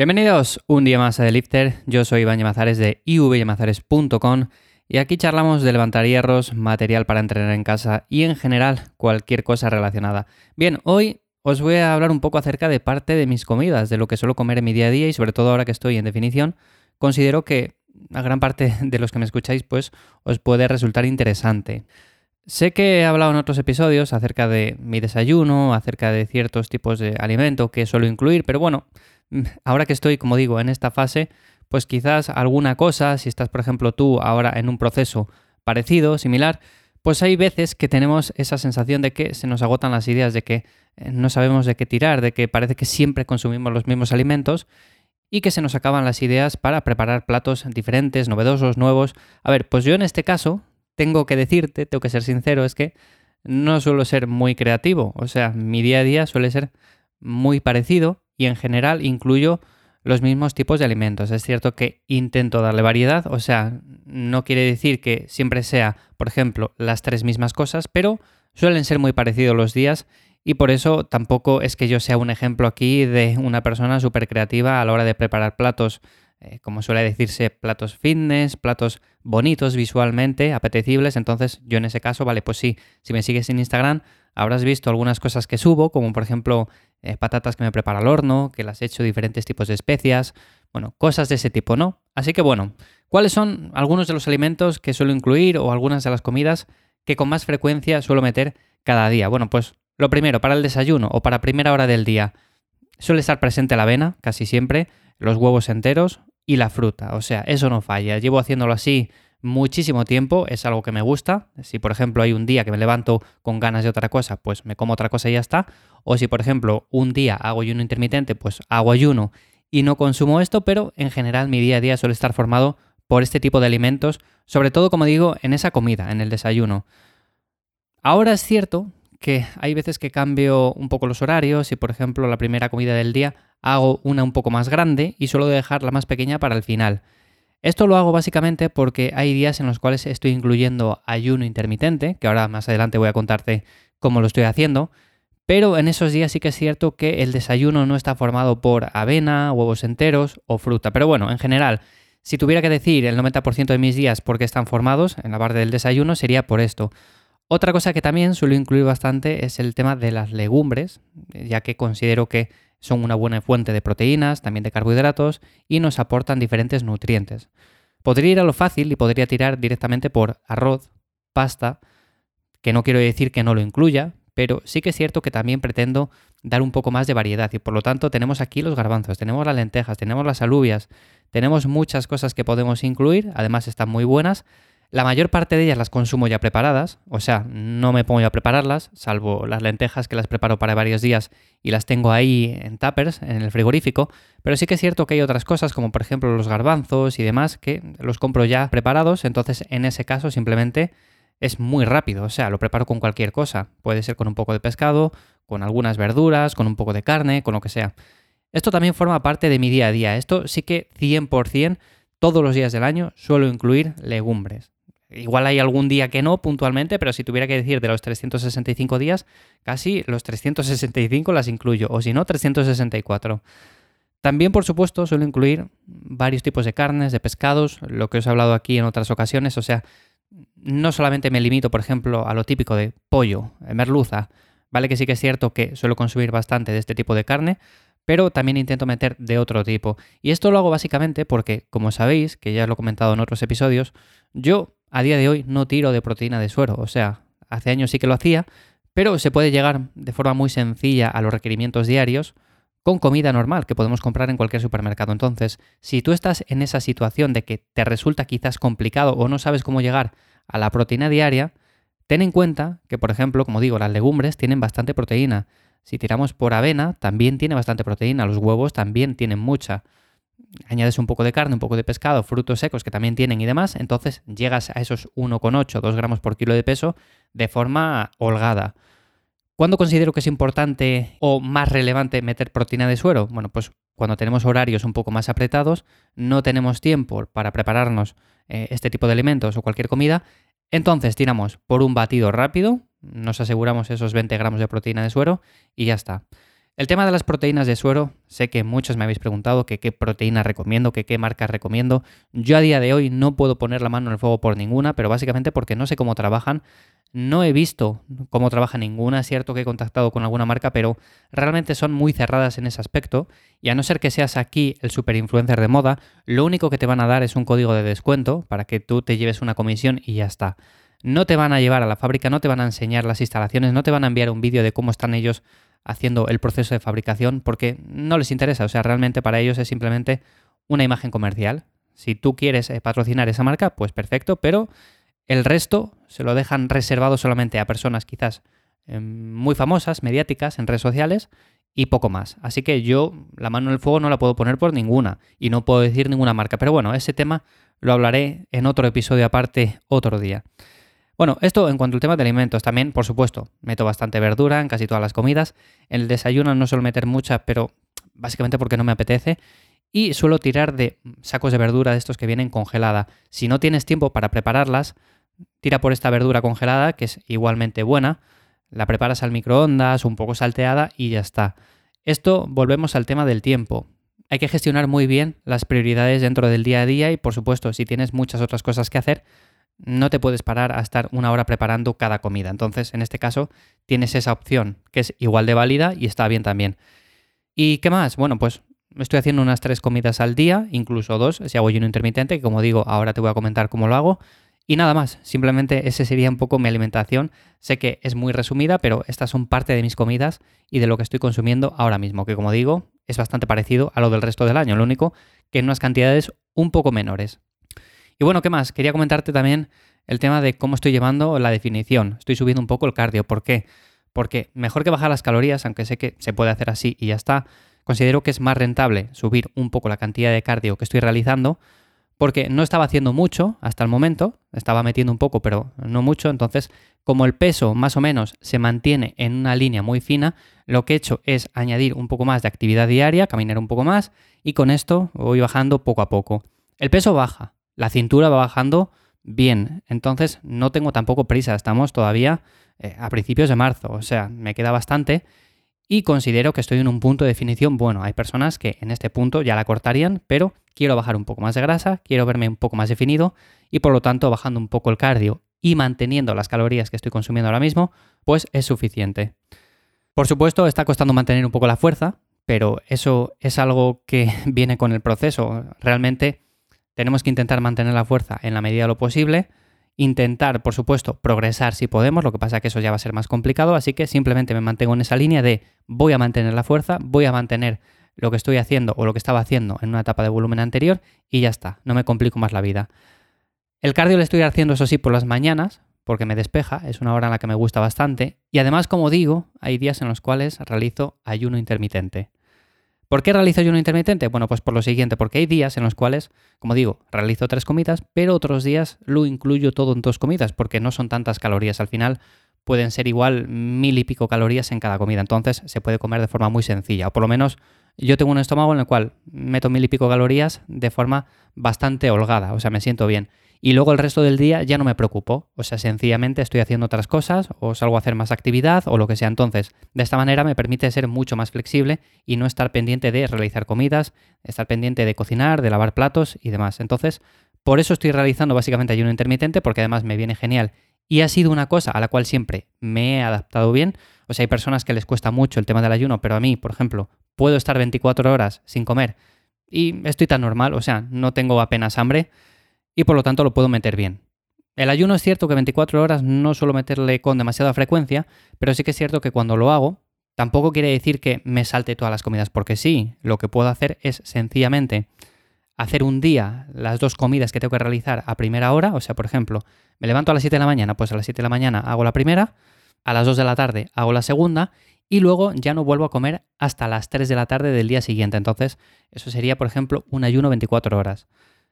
Bienvenidos un día más a The Lifter. Yo soy Iván Yamazares de ivyamazares.com y aquí charlamos de levantar hierros, material para entrenar en casa y en general cualquier cosa relacionada. Bien, hoy os voy a hablar un poco acerca de parte de mis comidas, de lo que suelo comer en mi día a día y sobre todo ahora que estoy en definición, considero que a gran parte de los que me escucháis pues os puede resultar interesante. Sé que he hablado en otros episodios acerca de mi desayuno, acerca de ciertos tipos de alimento que suelo incluir, pero bueno, ahora que estoy, como digo, en esta fase, pues quizás alguna cosa, si estás, por ejemplo, tú ahora en un proceso parecido, similar, pues hay veces que tenemos esa sensación de que se nos agotan las ideas, de que eh, no sabemos de qué tirar, de que parece que siempre consumimos los mismos alimentos y que se nos acaban las ideas para preparar platos diferentes, novedosos, nuevos. A ver, pues yo en este caso tengo que decirte, tengo que ser sincero, es que no suelo ser muy creativo, o sea, mi día a día suele ser muy parecido y en general incluyo los mismos tipos de alimentos. Es cierto que intento darle variedad, o sea, no quiere decir que siempre sea, por ejemplo, las tres mismas cosas, pero suelen ser muy parecidos los días y por eso tampoco es que yo sea un ejemplo aquí de una persona súper creativa a la hora de preparar platos, eh, como suele decirse, platos fitness, platos bonitos visualmente, apetecibles. Entonces yo en ese caso, vale, pues sí, si me sigues en Instagram, habrás visto algunas cosas que subo, como por ejemplo eh, patatas que me prepara al horno, que las he hecho diferentes tipos de especias, bueno, cosas de ese tipo, ¿no? Así que bueno, ¿cuáles son algunos de los alimentos que suelo incluir o algunas de las comidas que con más frecuencia suelo meter cada día? Bueno, pues lo primero, para el desayuno o para primera hora del día, suele estar presente la avena, casi siempre, los huevos enteros y la fruta, o sea, eso no falla. Llevo haciéndolo así muchísimo tiempo, es algo que me gusta. Si por ejemplo hay un día que me levanto con ganas de otra cosa, pues me como otra cosa y ya está. O si por ejemplo un día hago ayuno intermitente, pues hago ayuno y no consumo esto, pero en general mi día a día suele estar formado por este tipo de alimentos, sobre todo como digo, en esa comida, en el desayuno. Ahora es cierto que hay veces que cambio un poco los horarios y por ejemplo la primera comida del día hago una un poco más grande y suelo dejar la más pequeña para el final. Esto lo hago básicamente porque hay días en los cuales estoy incluyendo ayuno intermitente, que ahora más adelante voy a contarte cómo lo estoy haciendo, pero en esos días sí que es cierto que el desayuno no está formado por avena, huevos enteros o fruta. Pero bueno, en general, si tuviera que decir el 90% de mis días por qué están formados en la parte del desayuno, sería por esto. Otra cosa que también suelo incluir bastante es el tema de las legumbres, ya que considero que son una buena fuente de proteínas, también de carbohidratos y nos aportan diferentes nutrientes. Podría ir a lo fácil y podría tirar directamente por arroz, pasta, que no quiero decir que no lo incluya, pero sí que es cierto que también pretendo dar un poco más de variedad y por lo tanto tenemos aquí los garbanzos, tenemos las lentejas, tenemos las alubias, tenemos muchas cosas que podemos incluir, además están muy buenas, la mayor parte de ellas las consumo ya preparadas, o sea, no me pongo a prepararlas, salvo las lentejas que las preparo para varios días y las tengo ahí en tuppers, en el frigorífico, pero sí que es cierto que hay otras cosas, como por ejemplo los garbanzos y demás, que los compro ya preparados, entonces en ese caso simplemente es muy rápido, o sea, lo preparo con cualquier cosa, puede ser con un poco de pescado, con algunas verduras, con un poco de carne, con lo que sea. Esto también forma parte de mi día a día, esto sí que 100% todos los días del año suelo incluir legumbres. Igual hay algún día que no puntualmente, pero si tuviera que decir de los 365 días, casi los 365 las incluyo, o si no, 364. También, por supuesto, suelo incluir varios tipos de carnes, de pescados, lo que os he hablado aquí en otras ocasiones, o sea, no solamente me limito, por ejemplo, a lo típico de pollo, merluza, vale que sí que es cierto que suelo consumir bastante de este tipo de carne, pero también intento meter de otro tipo. Y esto lo hago básicamente porque, como sabéis, que ya os lo he comentado en otros episodios, yo a día de hoy no tiro de proteína de suero. O sea, hace años sí que lo hacía, pero se puede llegar de forma muy sencilla a los requerimientos diarios con comida normal que podemos comprar en cualquier supermercado. Entonces, si tú estás en esa situación de que te resulta quizás complicado o no sabes cómo llegar a la proteína diaria, ten en cuenta que, por ejemplo, como digo, las legumbres tienen bastante proteína. Si tiramos por avena, también tiene bastante proteína. Los huevos también tienen mucha añades un poco de carne, un poco de pescado, frutos secos que también tienen y demás, entonces llegas a esos 1,8, 2 gramos por kilo de peso de forma holgada. ¿Cuándo considero que es importante o más relevante meter proteína de suero? Bueno, pues cuando tenemos horarios un poco más apretados, no tenemos tiempo para prepararnos eh, este tipo de alimentos o cualquier comida, entonces tiramos por un batido rápido, nos aseguramos esos 20 gramos de proteína de suero y ya está. El tema de las proteínas de suero, sé que muchos me habéis preguntado qué proteínas recomiendo, qué marcas recomiendo. Yo a día de hoy no puedo poner la mano en el fuego por ninguna, pero básicamente porque no sé cómo trabajan. No he visto cómo trabaja ninguna, es cierto que he contactado con alguna marca, pero realmente son muy cerradas en ese aspecto. Y a no ser que seas aquí el super influencer de moda, lo único que te van a dar es un código de descuento para que tú te lleves una comisión y ya está. No te van a llevar a la fábrica, no te van a enseñar las instalaciones, no te van a enviar un vídeo de cómo están ellos haciendo el proceso de fabricación porque no les interesa. O sea, realmente para ellos es simplemente una imagen comercial. Si tú quieres eh, patrocinar esa marca, pues perfecto, pero el resto se lo dejan reservado solamente a personas quizás em, muy famosas, mediáticas, en redes sociales y poco más. Así que yo la mano en el fuego no la puedo poner por ninguna y no puedo decir ninguna marca. Pero bueno, ese tema lo hablaré en otro episodio aparte otro día. Bueno, esto en cuanto al tema de alimentos, también, por supuesto, meto bastante verdura en casi todas las comidas. En el desayuno no suelo meter mucha, pero básicamente porque no me apetece. Y suelo tirar de sacos de verdura de estos que vienen congelada. Si no tienes tiempo para prepararlas, tira por esta verdura congelada, que es igualmente buena. La preparas al microondas, un poco salteada y ya está. Esto volvemos al tema del tiempo. Hay que gestionar muy bien las prioridades dentro del día a día y por supuesto si tienes muchas otras cosas que hacer, no te puedes parar a estar una hora preparando cada comida. Entonces, en este caso, tienes esa opción que es igual de válida y está bien también. ¿Y qué más? Bueno, pues estoy haciendo unas tres comidas al día, incluso dos, si hago ayuno intermitente, que como digo, ahora te voy a comentar cómo lo hago. Y nada más, simplemente ese sería un poco mi alimentación. Sé que es muy resumida, pero estas son parte de mis comidas y de lo que estoy consumiendo ahora mismo, que como digo, es bastante parecido a lo del resto del año, lo único que en unas cantidades un poco menores. Y bueno, ¿qué más? Quería comentarte también el tema de cómo estoy llevando la definición. Estoy subiendo un poco el cardio. ¿Por qué? Porque mejor que bajar las calorías, aunque sé que se puede hacer así y ya está, considero que es más rentable subir un poco la cantidad de cardio que estoy realizando, porque no estaba haciendo mucho hasta el momento, estaba metiendo un poco, pero no mucho, entonces como el peso más o menos se mantiene en una línea muy fina, lo que he hecho es añadir un poco más de actividad diaria, caminar un poco más, y con esto voy bajando poco a poco. El peso baja, la cintura va bajando bien. Entonces no tengo tampoco prisa, estamos todavía eh, a principios de marzo, o sea, me queda bastante y considero que estoy en un punto de definición bueno. Hay personas que en este punto ya la cortarían, pero quiero bajar un poco más de grasa, quiero verme un poco más definido y por lo tanto bajando un poco el cardio y manteniendo las calorías que estoy consumiendo ahora mismo, pues es suficiente. Por supuesto, está costando mantener un poco la fuerza, pero eso es algo que viene con el proceso. Realmente tenemos que intentar mantener la fuerza en la medida de lo posible, intentar, por supuesto, progresar si podemos, lo que pasa es que eso ya va a ser más complicado, así que simplemente me mantengo en esa línea de voy a mantener la fuerza, voy a mantener lo que estoy haciendo o lo que estaba haciendo en una etapa de volumen anterior y ya está, no me complico más la vida. El cardio lo estoy haciendo, eso sí, por las mañanas, porque me despeja, es una hora en la que me gusta bastante, y además, como digo, hay días en los cuales realizo ayuno intermitente. ¿Por qué realizo ayuno intermitente? Bueno, pues por lo siguiente, porque hay días en los cuales, como digo, realizo tres comidas, pero otros días lo incluyo todo en dos comidas, porque no son tantas calorías. Al final pueden ser igual mil y pico calorías en cada comida, entonces se puede comer de forma muy sencilla, o por lo menos yo tengo un estómago en el cual meto mil y pico calorías de forma bastante holgada, o sea, me siento bien y luego el resto del día ya no me preocupo. O sea, sencillamente estoy haciendo otras cosas o salgo a hacer más actividad o lo que sea. Entonces, de esta manera me permite ser mucho más flexible y no estar pendiente de realizar comidas, estar pendiente de cocinar, de lavar platos y demás. Entonces, por eso estoy realizando básicamente ayuno intermitente porque además me viene genial y ha sido una cosa a la cual siempre me he adaptado bien. O sea, hay personas que les cuesta mucho el tema del ayuno, pero a mí, por ejemplo, puedo estar 24 horas sin comer y estoy tan normal, o sea, no tengo apenas hambre y por lo tanto lo puedo meter bien. El ayuno es cierto que 24 horas no suelo meterle con demasiada frecuencia, pero sí que es cierto que cuando lo hago, tampoco quiere decir que me salte todas las comidas, porque sí, lo que puedo hacer es sencillamente hacer un día las dos comidas que tengo que realizar a primera hora, o sea, por ejemplo, me levanto a las 7 de la mañana, pues a las 7 de la mañana hago la primera, a las 2 de la tarde hago la segunda y luego ya no vuelvo a comer hasta las 3 de la tarde del día siguiente. Entonces, eso sería, por ejemplo, un ayuno 24 horas.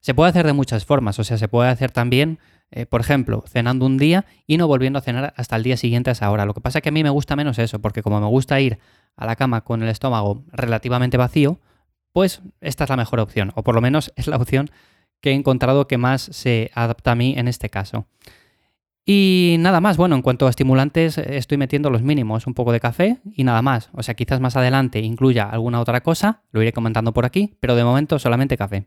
Se puede hacer de muchas formas, o sea, se puede hacer también, eh, por ejemplo, cenando un día y no volviendo a cenar hasta el día siguiente a esa hora. Lo que pasa es que a mí me gusta menos eso, porque como me gusta ir a la cama con el estómago relativamente vacío, pues esta es la mejor opción, o por lo menos es la opción que he encontrado que más se adapta a mí en este caso. Y nada más, bueno, en cuanto a estimulantes, estoy metiendo los mínimos, un poco de café y nada más. O sea, quizás más adelante incluya alguna otra cosa, lo iré comentando por aquí, pero de momento solamente café.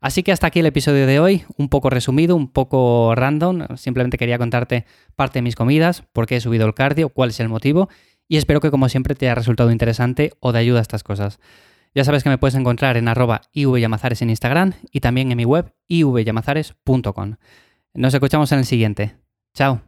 Así que hasta aquí el episodio de hoy, un poco resumido, un poco random, simplemente quería contarte parte de mis comidas, por qué he subido el cardio, cuál es el motivo, y espero que como siempre te haya resultado interesante o de ayuda a estas cosas. Ya sabes que me puedes encontrar en arroba ivyamazares en Instagram y también en mi web ivyamazares.com. Nos escuchamos en el siguiente. Chao.